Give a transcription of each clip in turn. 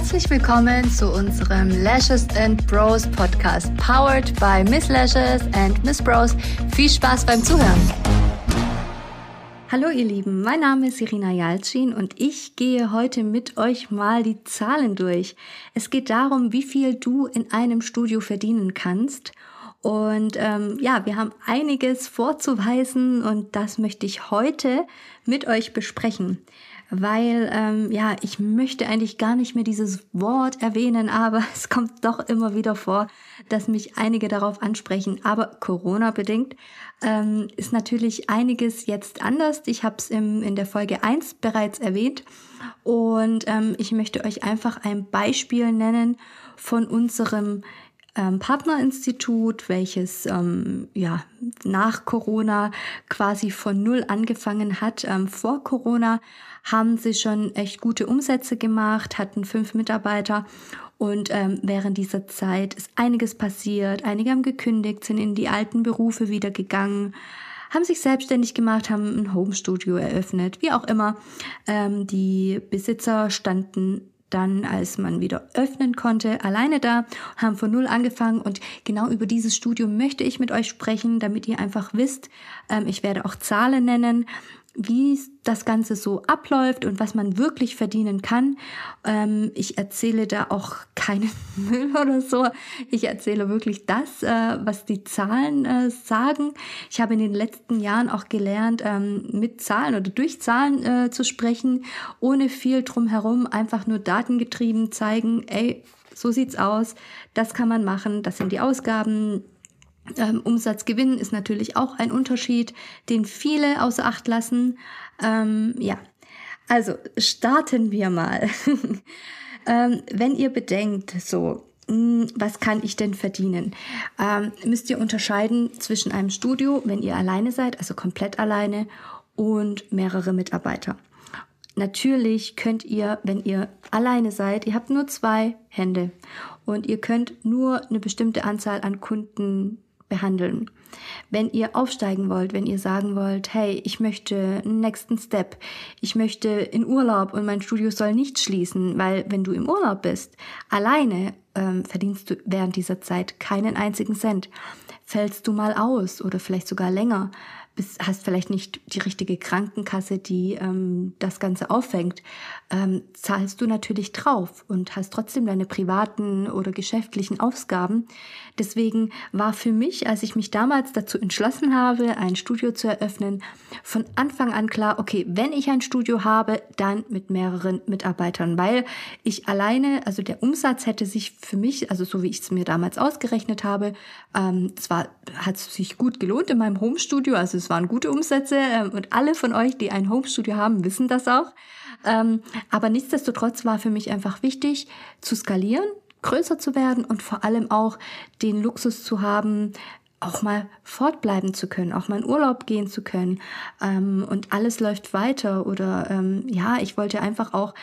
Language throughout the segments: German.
Herzlich willkommen zu unserem Lashes and Bros Podcast, powered by Miss Lashes and Miss Bros. Viel Spaß beim Zuhören. Hallo ihr Lieben, mein Name ist Irina Jalcin und ich gehe heute mit euch mal die Zahlen durch. Es geht darum, wie viel du in einem Studio verdienen kannst. Und ähm, ja, wir haben einiges vorzuweisen und das möchte ich heute mit euch besprechen weil ähm, ja, ich möchte eigentlich gar nicht mehr dieses Wort erwähnen, aber es kommt doch immer wieder vor, dass mich einige darauf ansprechen. Aber Corona bedingt ähm, ist natürlich einiges jetzt anders. Ich habe es in der Folge 1 bereits erwähnt und ähm, ich möchte euch einfach ein Beispiel nennen von unserem ähm, Partnerinstitut, welches ähm, ja nach Corona quasi von null angefangen hat. Ähm, vor Corona haben sie schon echt gute Umsätze gemacht, hatten fünf Mitarbeiter und ähm, während dieser Zeit ist einiges passiert. Einige haben gekündigt, sind in die alten Berufe wieder gegangen, haben sich selbstständig gemacht, haben ein Homestudio eröffnet, wie auch immer. Ähm, die Besitzer standen dann, als man wieder öffnen konnte, alleine da, haben von null angefangen. Und genau über dieses Studio möchte ich mit euch sprechen, damit ihr einfach wisst, ähm, ich werde auch Zahlen nennen, wie das Ganze so abläuft und was man wirklich verdienen kann. Ähm, ich erzähle da auch keinen Müll oder so. Ich erzähle wirklich das, äh, was die Zahlen äh, sagen. Ich habe in den letzten Jahren auch gelernt, ähm, mit Zahlen oder durch Zahlen äh, zu sprechen, ohne viel drumherum, einfach nur datengetrieben zeigen, ey, so sieht's aus, das kann man machen, das sind die Ausgaben, ähm, Umsatzgewinn ist natürlich auch ein Unterschied, den viele außer Acht lassen. Ähm, ja, also starten wir mal. ähm, wenn ihr bedenkt, so, mh, hm, was kann ich denn verdienen? Ähm, müsst ihr unterscheiden zwischen einem Studio, wenn ihr alleine seid, also komplett alleine, und mehrere Mitarbeiter. Natürlich könnt ihr, wenn ihr alleine seid, ihr habt nur zwei Hände und ihr könnt nur eine bestimmte Anzahl an Kunden behandeln. Wenn ihr aufsteigen wollt, wenn ihr sagen wollt, hey, ich möchte einen nächsten Step, ich möchte in Urlaub und mein Studio soll nicht schließen, weil wenn du im Urlaub bist, alleine ähm, verdienst du während dieser Zeit keinen einzigen Cent. Fällst du mal aus oder vielleicht sogar länger, bist, hast vielleicht nicht die richtige Krankenkasse, die ähm, das Ganze auffängt, ähm, zahlst du natürlich drauf und hast trotzdem deine privaten oder geschäftlichen Ausgaben. Deswegen war für mich, als ich mich damals dazu entschlossen habe, ein Studio zu eröffnen, von Anfang an klar, okay, wenn ich ein Studio habe, dann mit mehreren Mitarbeitern, weil ich alleine, also der Umsatz hätte sich für mich, also so wie ich es mir damals ausgerechnet habe, ähm, zwar hat es sich gut gelohnt in meinem Homestudio, also es waren gute Umsätze ähm, und alle von euch, die ein Homestudio haben, wissen das auch. Ähm, aber nichtsdestotrotz war für mich einfach wichtig zu skalieren, größer zu werden und vor allem auch den Luxus zu haben, auch mal fortbleiben zu können, auch mal in Urlaub gehen zu können. Ähm, und alles läuft weiter oder ähm, ja, ich wollte einfach auch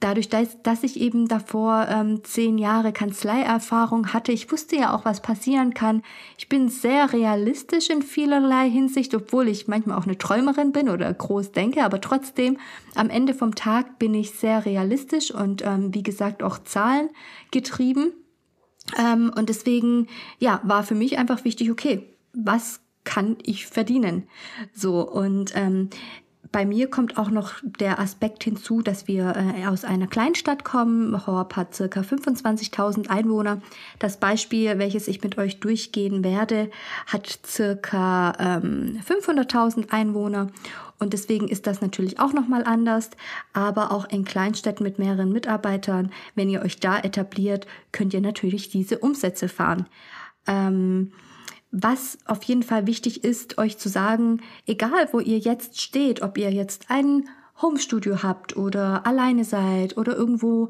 dadurch, dass, ich eben davor ähm, zehn Jahre Kanzleierfahrung hatte, ich wusste ja auch, was passieren kann. Ich bin sehr realistisch in vielerlei Hinsicht, obwohl ich manchmal auch eine Träumerin bin oder groß denke, aber trotzdem am Ende vom Tag bin ich sehr realistisch und ähm, wie gesagt auch Zahlen getrieben. Ähm, und deswegen, ja, war für mich einfach wichtig, okay, was kann ich verdienen? So, und ähm, bei mir kommt auch noch der Aspekt hinzu, dass wir äh, aus einer Kleinstadt kommen. Horb hat circa 25.000 Einwohner. Das Beispiel, welches ich mit euch durchgehen werde, hat circa ähm, 500.000 Einwohner. Und deswegen ist das natürlich auch nochmal anders. Aber auch in Kleinstädten mit mehreren Mitarbeitern, wenn ihr euch da etabliert, könnt ihr natürlich diese Umsätze fahren. Ähm, was auf jeden Fall wichtig ist, euch zu sagen, egal wo ihr jetzt steht, ob ihr jetzt ein Homestudio habt oder alleine seid oder irgendwo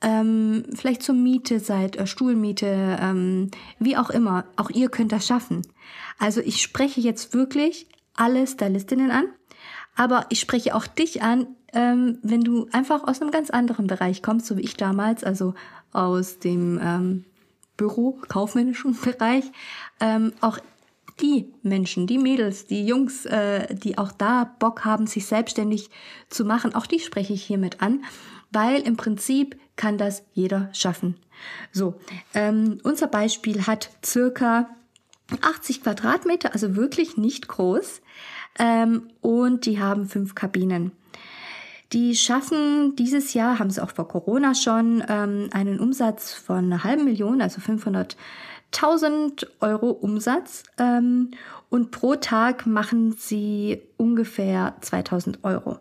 ähm, vielleicht zur Miete seid, äh, Stuhlmiete, ähm, wie auch immer, auch ihr könnt das schaffen. Also ich spreche jetzt wirklich alle Stylistinnen an, aber ich spreche auch dich an, ähm, wenn du einfach aus einem ganz anderen Bereich kommst, so wie ich damals, also aus dem ähm, Büro, kaufmännischen Bereich, ähm, auch die Menschen, die Mädels, die Jungs, äh, die auch da Bock haben, sich selbstständig zu machen, auch die spreche ich hiermit an. weil im Prinzip kann das jeder schaffen. So, ähm, unser Beispiel hat circa 80 Quadratmeter, also wirklich nicht groß. Ähm, und die haben fünf Kabinen. Die schaffen dieses Jahr, haben sie auch vor Corona schon, ähm, einen Umsatz von einer halben Million, also 500.000 Euro Umsatz. Ähm, und pro Tag machen sie ungefähr 2000 Euro.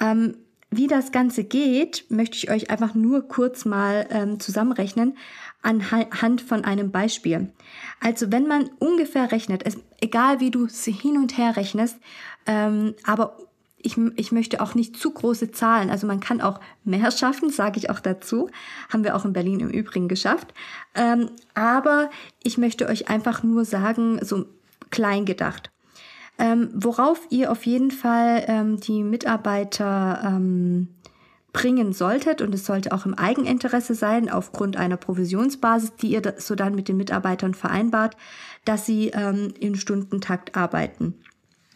Ähm, wie das Ganze geht, möchte ich euch einfach nur kurz mal zusammenrechnen anhand von einem Beispiel. Also wenn man ungefähr rechnet, egal wie du es hin und her rechnest, aber ich, ich möchte auch nicht zu große Zahlen. Also man kann auch mehr schaffen, sage ich auch dazu. Haben wir auch in Berlin im Übrigen geschafft. Ähm, aber ich möchte euch einfach nur sagen, so klein gedacht. Ähm, worauf ihr auf jeden Fall ähm, die Mitarbeiter ähm, bringen solltet und es sollte auch im Eigeninteresse sein, aufgrund einer Provisionsbasis, die ihr so dann mit den Mitarbeitern vereinbart, dass sie ähm, im Stundentakt arbeiten.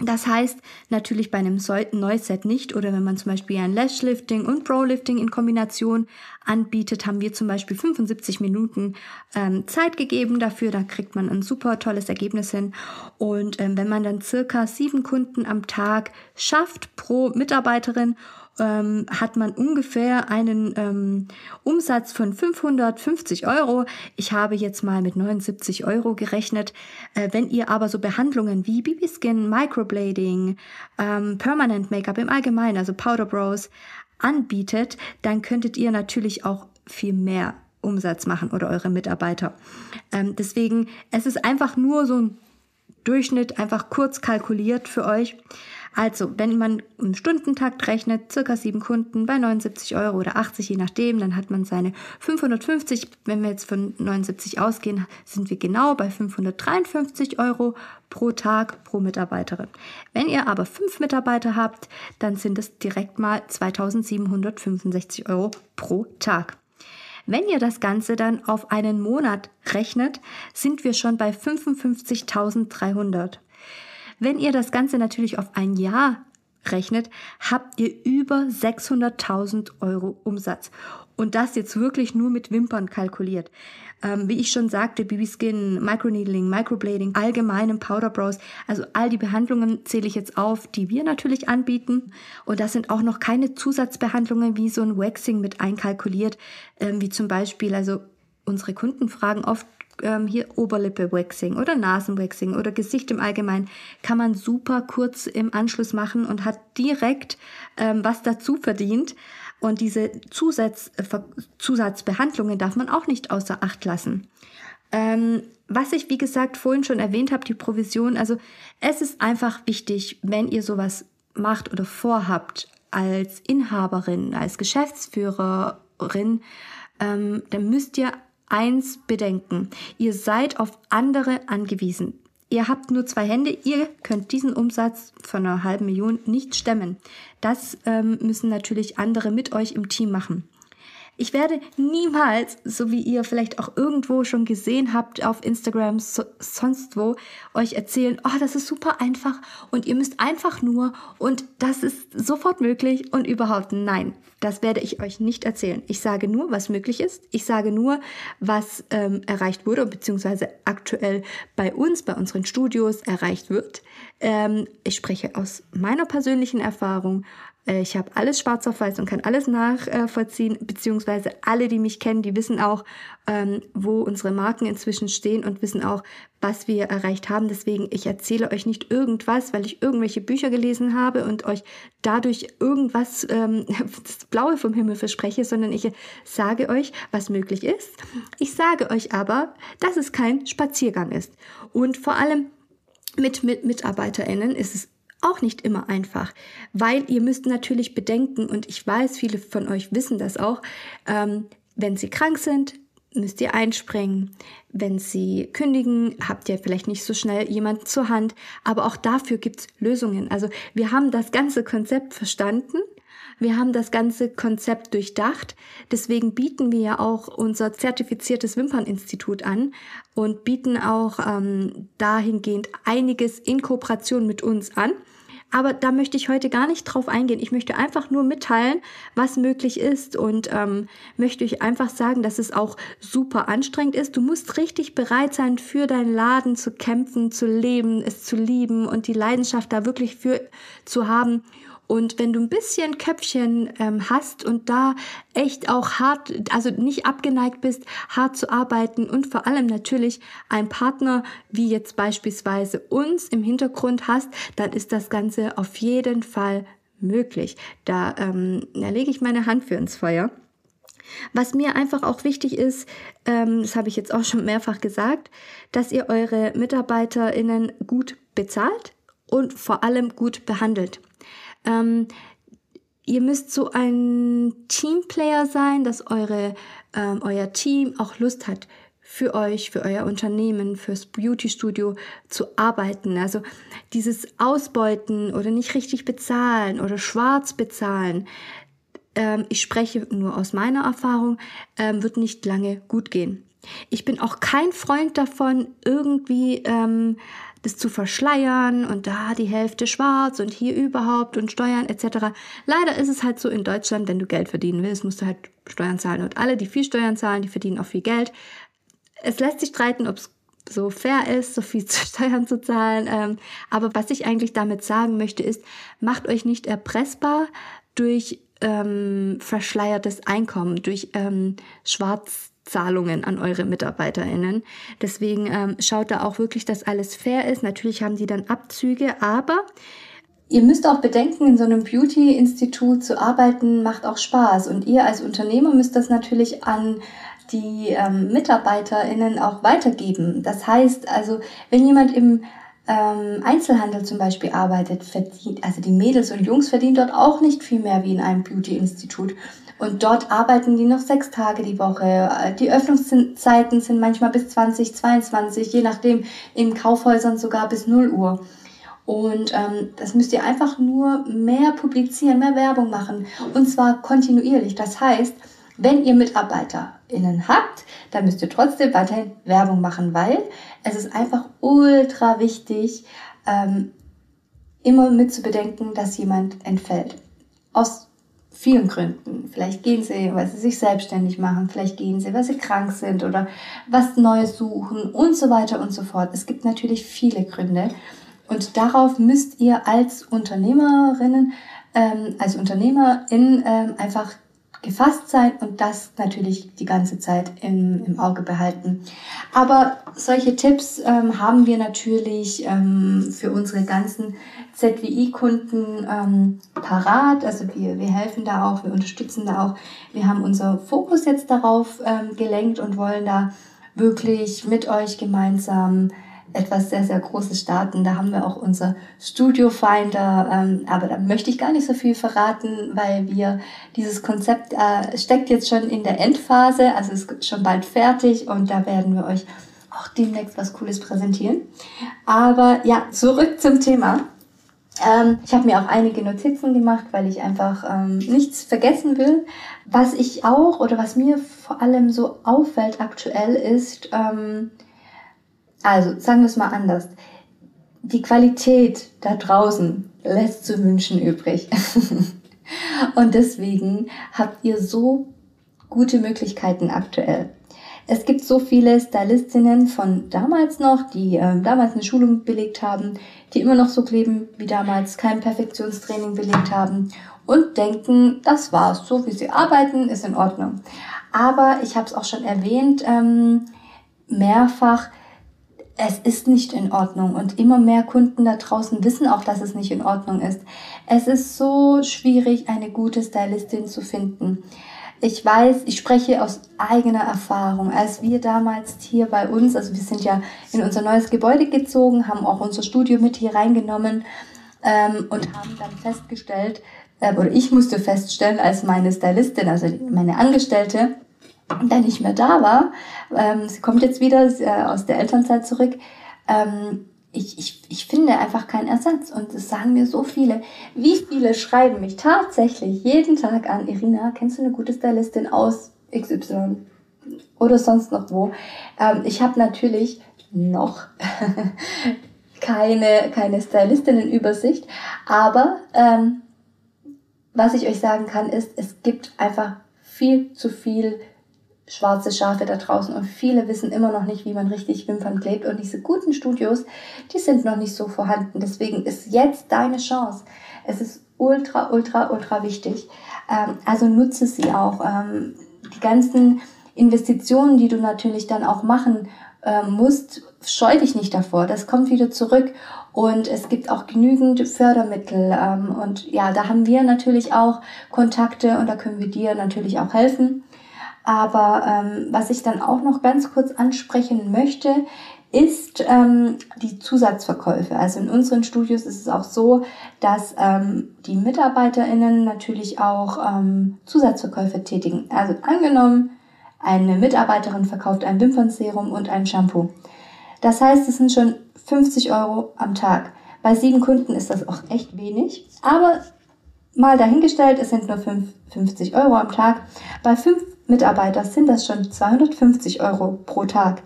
Das heißt natürlich bei einem Neuset nicht oder wenn man zum Beispiel ein Lashlifting und Pro-Lifting in Kombination anbietet, haben wir zum Beispiel 75 Minuten ähm, Zeit gegeben dafür. Da kriegt man ein super tolles Ergebnis hin. Und ähm, wenn man dann circa sieben Kunden am Tag schafft pro Mitarbeiterin ähm, hat man ungefähr einen ähm, Umsatz von 550 Euro. Ich habe jetzt mal mit 79 Euro gerechnet. Äh, wenn ihr aber so Behandlungen wie Bibiskin, Microblading, ähm, Permanent Make-up im Allgemeinen, also Powder Brows, anbietet, dann könntet ihr natürlich auch viel mehr Umsatz machen oder eure Mitarbeiter. Ähm, deswegen, es ist einfach nur so ein Durchschnitt, einfach kurz kalkuliert für euch. Also, wenn man im Stundentakt rechnet, circa sieben Kunden bei 79 Euro oder 80, je nachdem, dann hat man seine 550. Wenn wir jetzt von 79 ausgehen, sind wir genau bei 553 Euro pro Tag pro Mitarbeiterin. Wenn ihr aber fünf Mitarbeiter habt, dann sind es direkt mal 2765 Euro pro Tag. Wenn ihr das Ganze dann auf einen Monat rechnet, sind wir schon bei 55.300. Wenn ihr das Ganze natürlich auf ein Jahr rechnet, habt ihr über 600.000 Euro Umsatz. Und das jetzt wirklich nur mit Wimpern kalkuliert. Ähm, wie ich schon sagte, BB Skin, Microneedling, Microblading, allgemeinem Powder Brows, also all die Behandlungen zähle ich jetzt auf, die wir natürlich anbieten. Und das sind auch noch keine Zusatzbehandlungen wie so ein Waxing mit einkalkuliert, ähm, wie zum Beispiel, also unsere Kunden fragen oft, ähm, hier Oberlippe-Waxing oder Nasenwaxing oder Gesicht im Allgemeinen, kann man super kurz im Anschluss machen und hat direkt ähm, was dazu verdient. Und diese Zusatz, äh, Zusatzbehandlungen darf man auch nicht außer Acht lassen. Ähm, was ich, wie gesagt, vorhin schon erwähnt habe, die Provision, also es ist einfach wichtig, wenn ihr sowas macht oder vorhabt als Inhaberin, als Geschäftsführerin, ähm, dann müsst ihr eins bedenken. Ihr seid auf andere angewiesen. Ihr habt nur zwei Hände, ihr könnt diesen Umsatz von einer halben Million nicht stemmen. Das ähm, müssen natürlich andere mit euch im Team machen. Ich werde niemals, so wie ihr vielleicht auch irgendwo schon gesehen habt auf Instagram, so, sonst wo, euch erzählen, oh, das ist super einfach und ihr müsst einfach nur und das ist sofort möglich und überhaupt nein, das werde ich euch nicht erzählen. Ich sage nur, was möglich ist. Ich sage nur, was ähm, erreicht wurde, beziehungsweise aktuell bei uns, bei unseren Studios erreicht wird. Ähm, ich spreche aus meiner persönlichen Erfahrung ich habe alles schwarz auf weiß und kann alles nachvollziehen, beziehungsweise alle, die mich kennen, die wissen auch, ähm, wo unsere Marken inzwischen stehen und wissen auch, was wir erreicht haben. Deswegen, ich erzähle euch nicht irgendwas, weil ich irgendwelche Bücher gelesen habe und euch dadurch irgendwas ähm, das Blaue vom Himmel verspreche, sondern ich sage euch, was möglich ist. Ich sage euch aber, dass es kein Spaziergang ist. Und vor allem mit, mit MitarbeiterInnen ist es auch nicht immer einfach, weil ihr müsst natürlich bedenken, und ich weiß, viele von euch wissen das auch, ähm, wenn sie krank sind, müsst ihr einspringen. Wenn sie kündigen, habt ihr vielleicht nicht so schnell jemanden zur Hand, aber auch dafür gibt's Lösungen. Also wir haben das ganze Konzept verstanden wir haben das ganze Konzept durchdacht. Deswegen bieten wir ja auch unser zertifiziertes Wimperninstitut an und bieten auch ähm, dahingehend einiges in Kooperation mit uns an. Aber da möchte ich heute gar nicht drauf eingehen. Ich möchte einfach nur mitteilen, was möglich ist und ähm, möchte euch einfach sagen, dass es auch super anstrengend ist. Du musst richtig bereit sein, für deinen Laden zu kämpfen, zu leben, es zu lieben und die Leidenschaft da wirklich für zu haben. Und wenn du ein bisschen Köpfchen ähm, hast und da echt auch hart, also nicht abgeneigt bist, hart zu arbeiten und vor allem natürlich ein Partner wie jetzt beispielsweise uns im Hintergrund hast, dann ist das Ganze auf jeden Fall möglich. Da, ähm, da lege ich meine Hand für ins Feuer. Was mir einfach auch wichtig ist, ähm, das habe ich jetzt auch schon mehrfach gesagt, dass ihr eure MitarbeiterInnen gut bezahlt und vor allem gut behandelt. Ähm, ihr müsst so ein Teamplayer sein, dass eure, ähm, euer Team auch Lust hat, für euch, für euer Unternehmen, fürs Beauty-Studio zu arbeiten. Also dieses Ausbeuten oder nicht richtig bezahlen oder schwarz bezahlen, ähm, ich spreche nur aus meiner Erfahrung, ähm, wird nicht lange gut gehen. Ich bin auch kein Freund davon, irgendwie ähm, das zu verschleiern und da die Hälfte schwarz und hier überhaupt und Steuern etc. Leider ist es halt so in Deutschland, wenn du Geld verdienen willst, musst du halt Steuern zahlen und alle, die viel Steuern zahlen, die verdienen auch viel Geld. Es lässt sich streiten, ob es so fair ist, so viel Steuern zu zahlen. Ähm, aber was ich eigentlich damit sagen möchte, ist, macht euch nicht erpressbar durch ähm, verschleiertes Einkommen, durch ähm, schwarz Zahlungen an eure MitarbeiterInnen. Deswegen ähm, schaut da auch wirklich, dass alles fair ist. Natürlich haben die dann Abzüge, aber Ihr müsst auch bedenken, in so einem Beauty-Institut zu arbeiten, macht auch Spaß. Und ihr als Unternehmer müsst das natürlich an die ähm, MitarbeiterInnen auch weitergeben. Das heißt also, wenn jemand im ähm, Einzelhandel zum Beispiel arbeitet, verdient, also die Mädels und Jungs verdienen dort auch nicht viel mehr wie in einem Beauty-Institut. Und dort arbeiten die noch sechs Tage die Woche. Die Öffnungszeiten sind manchmal bis 20, 22, je nachdem, in Kaufhäusern sogar bis 0 Uhr. Und ähm, das müsst ihr einfach nur mehr publizieren, mehr Werbung machen. Und zwar kontinuierlich. Das heißt, wenn ihr MitarbeiterInnen habt, dann müsst ihr trotzdem weiterhin Werbung machen, weil es ist einfach ultra wichtig, ähm, immer mit zu bedenken, dass jemand entfällt. Aus vielen Gründen. Vielleicht gehen sie, weil sie sich selbstständig machen, vielleicht gehen sie, weil sie krank sind oder was Neues suchen und so weiter und so fort. Es gibt natürlich viele Gründe und darauf müsst ihr als Unternehmerinnen, ähm, als Unternehmerin ähm, einfach gefasst sein und das natürlich die ganze Zeit im, im Auge behalten. Aber solche Tipps ähm, haben wir natürlich ähm, für unsere ganzen ZWI-Kunden ähm, parat. Also wir, wir helfen da auch, wir unterstützen da auch. Wir haben unser Fokus jetzt darauf ähm, gelenkt und wollen da wirklich mit euch gemeinsam etwas sehr, sehr Großes starten. Da haben wir auch unser Studio Finder, ähm, aber da möchte ich gar nicht so viel verraten, weil wir dieses Konzept äh, steckt jetzt schon in der Endphase, also ist schon bald fertig und da werden wir euch auch demnächst was Cooles präsentieren. Aber ja, zurück zum Thema. Ähm, ich habe mir auch einige Notizen gemacht, weil ich einfach ähm, nichts vergessen will. Was ich auch oder was mir vor allem so auffällt aktuell ist, ähm, also, sagen wir es mal anders. Die Qualität da draußen lässt zu wünschen übrig. Und deswegen habt ihr so gute Möglichkeiten aktuell. Es gibt so viele Stylistinnen von damals noch, die äh, damals eine Schulung belegt haben, die immer noch so kleben wie damals, kein Perfektionstraining belegt haben und denken, das war's, so wie sie arbeiten, ist in Ordnung. Aber ich habe es auch schon erwähnt, ähm, mehrfach, es ist nicht in Ordnung und immer mehr Kunden da draußen wissen auch, dass es nicht in Ordnung ist. Es ist so schwierig, eine gute Stylistin zu finden. Ich weiß, ich spreche aus eigener Erfahrung. Als wir damals hier bei uns, also wir sind ja in unser neues Gebäude gezogen, haben auch unser Studio mit hier reingenommen ähm, und haben dann festgestellt, äh, oder ich musste feststellen, als meine Stylistin, also meine Angestellte, dann nicht mehr da war, ähm, sie kommt jetzt wieder äh, aus der Elternzeit zurück, ähm, ich, ich, ich finde einfach keinen Ersatz und es sagen mir so viele. Wie viele schreiben mich tatsächlich jeden Tag an, Irina, kennst du eine gute Stylistin aus XY oder sonst noch wo? Ähm, ich habe natürlich noch keine, keine Stylistinnenübersicht. Aber ähm, was ich euch sagen kann, ist, es gibt einfach viel zu viel schwarze Schafe da draußen und viele wissen immer noch nicht, wie man richtig Wimpern klebt und diese guten Studios, die sind noch nicht so vorhanden. Deswegen ist jetzt deine Chance. Es ist ultra, ultra, ultra wichtig. Ähm, also nutze sie auch. Ähm, die ganzen Investitionen, die du natürlich dann auch machen ähm, musst, scheu dich nicht davor. Das kommt wieder zurück. Und es gibt auch genügend Fördermittel. Ähm, und ja, da haben wir natürlich auch Kontakte und da können wir dir natürlich auch helfen. Aber ähm, was ich dann auch noch ganz kurz ansprechen möchte, ist ähm, die Zusatzverkäufe. Also in unseren Studios ist es auch so, dass ähm, die MitarbeiterInnen natürlich auch ähm, Zusatzverkäufe tätigen. Also angenommen, eine Mitarbeiterin verkauft ein Wimpernserum und ein Shampoo. Das heißt, es sind schon 50 Euro am Tag. Bei sieben Kunden ist das auch echt wenig. Aber mal dahingestellt, es sind nur 50 Euro am Tag. Bei fünf Mitarbeiter sind das schon 250 Euro pro Tag.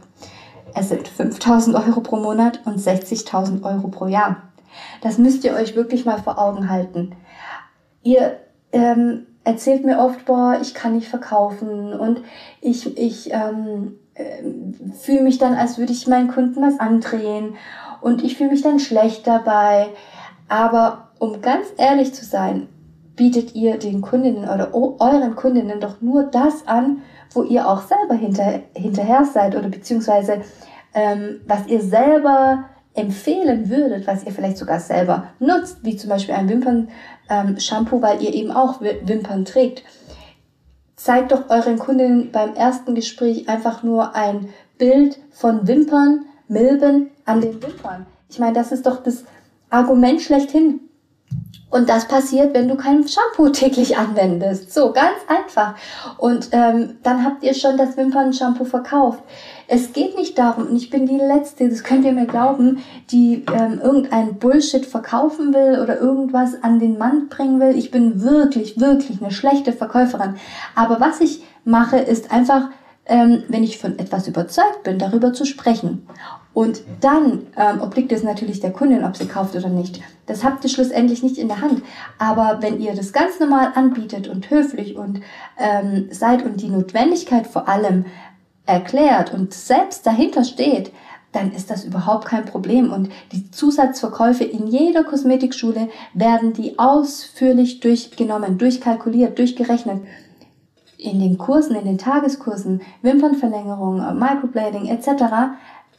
Es sind 5000 Euro pro Monat und 60.000 Euro pro Jahr. Das müsst ihr euch wirklich mal vor Augen halten. Ihr ähm, erzählt mir oft, boah, ich kann nicht verkaufen und ich, ich ähm, äh, fühle mich dann, als würde ich meinen Kunden was andrehen und ich fühle mich dann schlecht dabei. Aber um ganz ehrlich zu sein, bietet ihr den Kundinnen oder euren Kundinnen doch nur das an, wo ihr auch selber hinter, hinterher seid oder beziehungsweise ähm, was ihr selber empfehlen würdet, was ihr vielleicht sogar selber nutzt, wie zum Beispiel ein Wimpern-Shampoo, ähm, weil ihr eben auch Wimpern trägt. Zeigt doch euren Kundinnen beim ersten Gespräch einfach nur ein Bild von Wimpern, Milben an den Wimpern. Ich meine, das ist doch das Argument schlechthin. Und das passiert, wenn du kein Shampoo täglich anwendest. So, ganz einfach. Und ähm, dann habt ihr schon das Wimpern-Shampoo verkauft. Es geht nicht darum, und ich bin die Letzte, das könnt ihr mir glauben, die ähm, irgendein Bullshit verkaufen will oder irgendwas an den Mann bringen will. Ich bin wirklich, wirklich eine schlechte Verkäuferin. Aber was ich mache, ist einfach, ähm, wenn ich von etwas überzeugt bin, darüber zu sprechen. Und dann ähm, obliegt es natürlich der Kundin, ob sie kauft oder nicht. Das habt ihr schlussendlich nicht in der Hand. Aber wenn ihr das ganz normal anbietet und höflich und ähm, seid und die Notwendigkeit vor allem erklärt und selbst dahinter steht, dann ist das überhaupt kein Problem. Und die Zusatzverkäufe in jeder Kosmetikschule werden die ausführlich durchgenommen, durchkalkuliert, durchgerechnet. In den Kursen, in den Tageskursen, Wimpernverlängerung, Microblading etc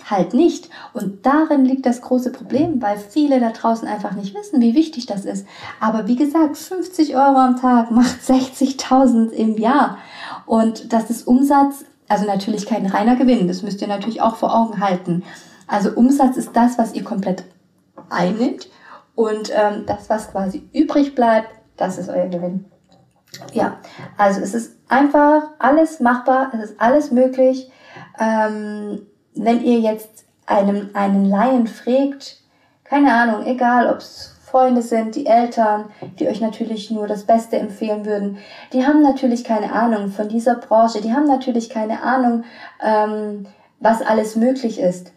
halt nicht. Und darin liegt das große Problem, weil viele da draußen einfach nicht wissen, wie wichtig das ist. Aber wie gesagt, 50 Euro am Tag macht 60.000 im Jahr. Und das ist Umsatz, also natürlich kein reiner Gewinn, das müsst ihr natürlich auch vor Augen halten. Also Umsatz ist das, was ihr komplett einnimmt und ähm, das, was quasi übrig bleibt, das ist euer Gewinn. Ja, also es ist einfach alles machbar, es ist alles möglich. Ähm, wenn ihr jetzt einem, einen Laien fragt, keine Ahnung, egal ob es Freunde sind, die Eltern, die euch natürlich nur das Beste empfehlen würden, die haben natürlich keine Ahnung von dieser Branche, die haben natürlich keine Ahnung, ähm, was alles möglich ist.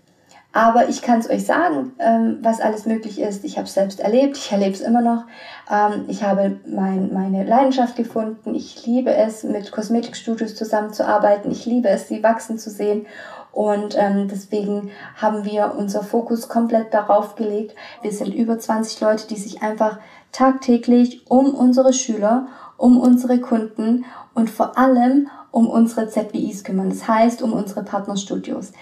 Aber ich kann es euch sagen, ähm, was alles möglich ist. Ich habe es selbst erlebt, ich erlebe es immer noch. Ähm, ich habe mein, meine Leidenschaft gefunden. Ich liebe es, mit Kosmetikstudios zusammenzuarbeiten. Ich liebe es, sie wachsen zu sehen. Und ähm, deswegen haben wir unser Fokus komplett darauf gelegt. Wir sind über 20 Leute, die sich einfach tagtäglich um unsere Schüler, um unsere Kunden und vor allem um unsere ZBIs kümmern. Das heißt, um unsere Partnerstudios.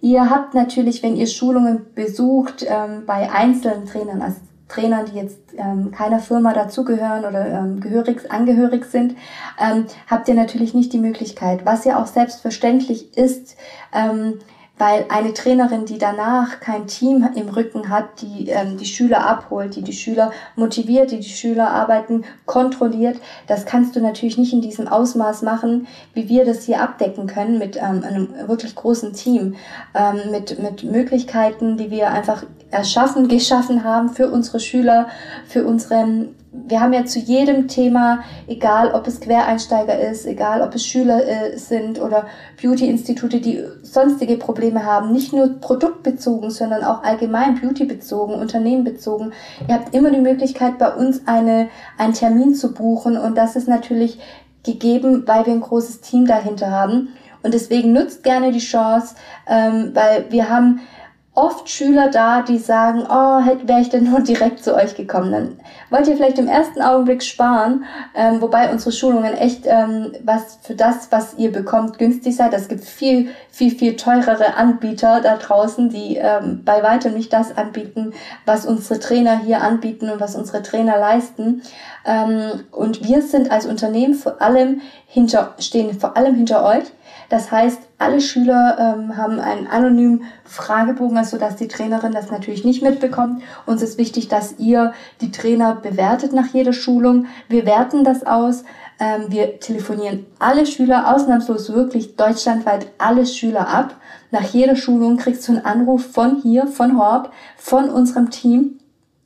Ihr habt natürlich, wenn ihr Schulungen besucht, ähm, bei einzelnen Trainern, also Trainern, die jetzt ähm, keiner Firma dazugehören oder ähm, gehörig, angehörig sind, ähm, habt ihr natürlich nicht die Möglichkeit, was ja auch selbstverständlich ist, ähm, weil eine Trainerin, die danach kein Team im Rücken hat, die ähm, die Schüler abholt, die die Schüler motiviert, die die Schüler arbeiten, kontrolliert, das kannst du natürlich nicht in diesem Ausmaß machen, wie wir das hier abdecken können mit ähm, einem wirklich großen Team, ähm, mit, mit Möglichkeiten, die wir einfach erschaffen, geschaffen haben für unsere Schüler, für unsere wir haben ja zu jedem Thema, egal ob es Quereinsteiger ist, egal ob es Schüler äh, sind oder Beauty-Institute, die sonstige Probleme haben, nicht nur produktbezogen, sondern auch allgemein beautybezogen, unternehmenbezogen. Ihr habt immer die Möglichkeit, bei uns eine, einen Termin zu buchen und das ist natürlich gegeben, weil wir ein großes Team dahinter haben. Und deswegen nutzt gerne die Chance, ähm, weil wir haben oft Schüler da, die sagen, oh, wäre ich denn nur direkt zu euch gekommen. Dann wollt ihr vielleicht im ersten Augenblick sparen, ähm, wobei unsere Schulungen echt ähm, was für das, was ihr bekommt, günstig seid. Es gibt viel, viel, viel teurere Anbieter da draußen, die ähm, bei weitem nicht das anbieten, was unsere Trainer hier anbieten und was unsere Trainer leisten. Ähm, und wir sind als Unternehmen vor allem hinter, stehen vor allem hinter euch das heißt, alle Schüler ähm, haben einen anonymen Fragebogen, also dass die Trainerin das natürlich nicht mitbekommt. Uns ist wichtig, dass ihr die Trainer bewertet nach jeder Schulung. Wir werten das aus. Ähm, wir telefonieren alle Schüler, ausnahmslos wirklich deutschlandweit alle Schüler ab. Nach jeder Schulung kriegst du einen Anruf von hier, von Horb, von unserem Team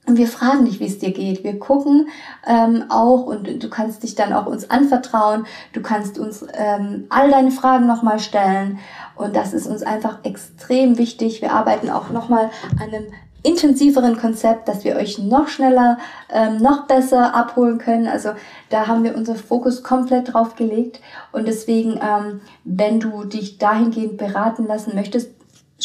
und wir fragen dich, wie es dir geht. Wir gucken ähm, auch und du kannst dich dann auch uns anvertrauen. Du kannst uns ähm, all deine Fragen nochmal stellen. Und das ist uns einfach extrem wichtig. Wir arbeiten auch nochmal an einem intensiveren Konzept, dass wir euch noch schneller, ähm, noch besser abholen können. Also da haben wir unseren Fokus komplett drauf gelegt. Und deswegen, ähm, wenn du dich dahingehend beraten lassen möchtest,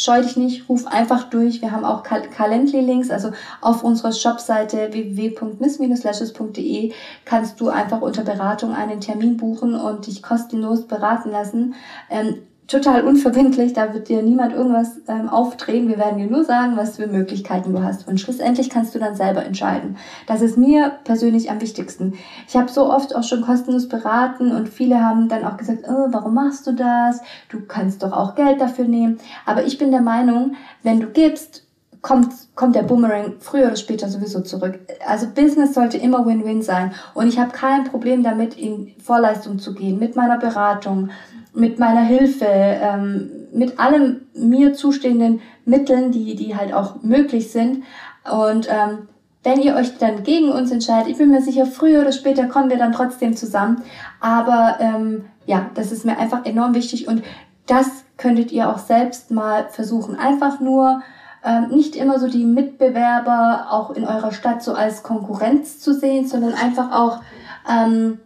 scheu dich nicht, ruf einfach durch. Wir haben auch Calendly-Links, also auf unserer Shopseite www.miss-lashes.de kannst du einfach unter Beratung einen Termin buchen und dich kostenlos beraten lassen. Ähm, total unverbindlich, da wird dir niemand irgendwas ähm, aufdrehen. Wir werden dir nur sagen, was für Möglichkeiten du hast. Und schlussendlich kannst du dann selber entscheiden. Das ist mir persönlich am wichtigsten. Ich habe so oft auch schon kostenlos beraten und viele haben dann auch gesagt, oh, warum machst du das? Du kannst doch auch Geld dafür nehmen. Aber ich bin der Meinung, wenn du gibst, kommt, kommt der Boomerang früher oder später sowieso zurück. Also Business sollte immer Win-Win sein. Und ich habe kein Problem damit, in Vorleistung zu gehen mit meiner Beratung mit meiner Hilfe, ähm, mit allem mir zustehenden Mitteln, die, die halt auch möglich sind. Und ähm, wenn ihr euch dann gegen uns entscheidet, ich bin mir sicher, früher oder später kommen wir dann trotzdem zusammen. Aber ähm, ja, das ist mir einfach enorm wichtig und das könntet ihr auch selbst mal versuchen. Einfach nur ähm, nicht immer so die Mitbewerber auch in eurer Stadt so als Konkurrenz zu sehen, sondern einfach auch ähm,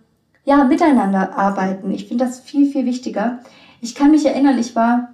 ja, miteinander arbeiten. Ich finde das viel, viel wichtiger. Ich kann mich erinnern, ich war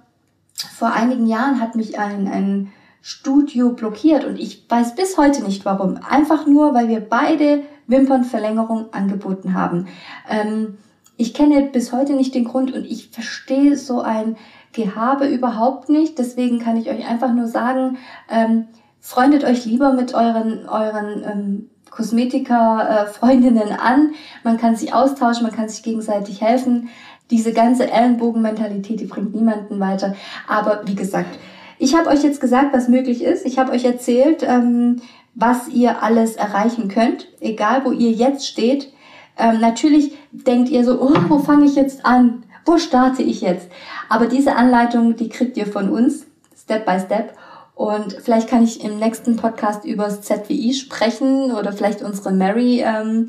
vor einigen Jahren hat mich ein, ein Studio blockiert und ich weiß bis heute nicht warum. Einfach nur, weil wir beide Wimpernverlängerung angeboten haben. Ähm, ich kenne bis heute nicht den Grund und ich verstehe so ein Gehabe überhaupt nicht. Deswegen kann ich euch einfach nur sagen, ähm, freundet euch lieber mit euren, euren ähm, Kosmetiker-Freundinnen an. Man kann sich austauschen, man kann sich gegenseitig helfen. Diese ganze Ellenbogenmentalität, die bringt niemanden weiter. Aber wie gesagt, ich habe euch jetzt gesagt, was möglich ist. Ich habe euch erzählt, ähm, was ihr alles erreichen könnt, egal wo ihr jetzt steht. Ähm, natürlich denkt ihr so, oh, wo fange ich jetzt an? Wo starte ich jetzt? Aber diese Anleitung, die kriegt ihr von uns, Step by Step. Und vielleicht kann ich im nächsten Podcast über das ZWI sprechen oder vielleicht unsere Mary, ähm,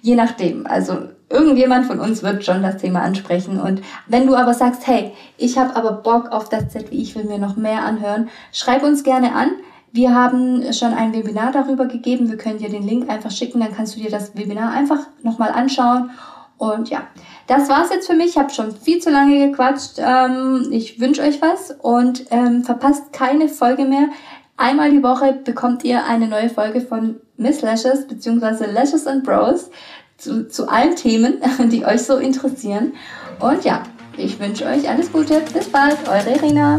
je nachdem. Also irgendjemand von uns wird schon das Thema ansprechen. Und wenn du aber sagst, hey, ich habe aber Bock auf das ZWI, ich will mir noch mehr anhören, schreib uns gerne an. Wir haben schon ein Webinar darüber gegeben. Wir können dir den Link einfach schicken, dann kannst du dir das Webinar einfach nochmal anschauen und ja, das war's jetzt für mich. Ich habe schon viel zu lange gequatscht. Ähm, ich wünsche euch was und ähm, verpasst keine Folge mehr. Einmal die Woche bekommt ihr eine neue Folge von Miss Lashes bzw. Lashes and Bros zu, zu allen Themen, die euch so interessieren. Und ja, ich wünsche euch alles Gute. Bis bald, eure Irina.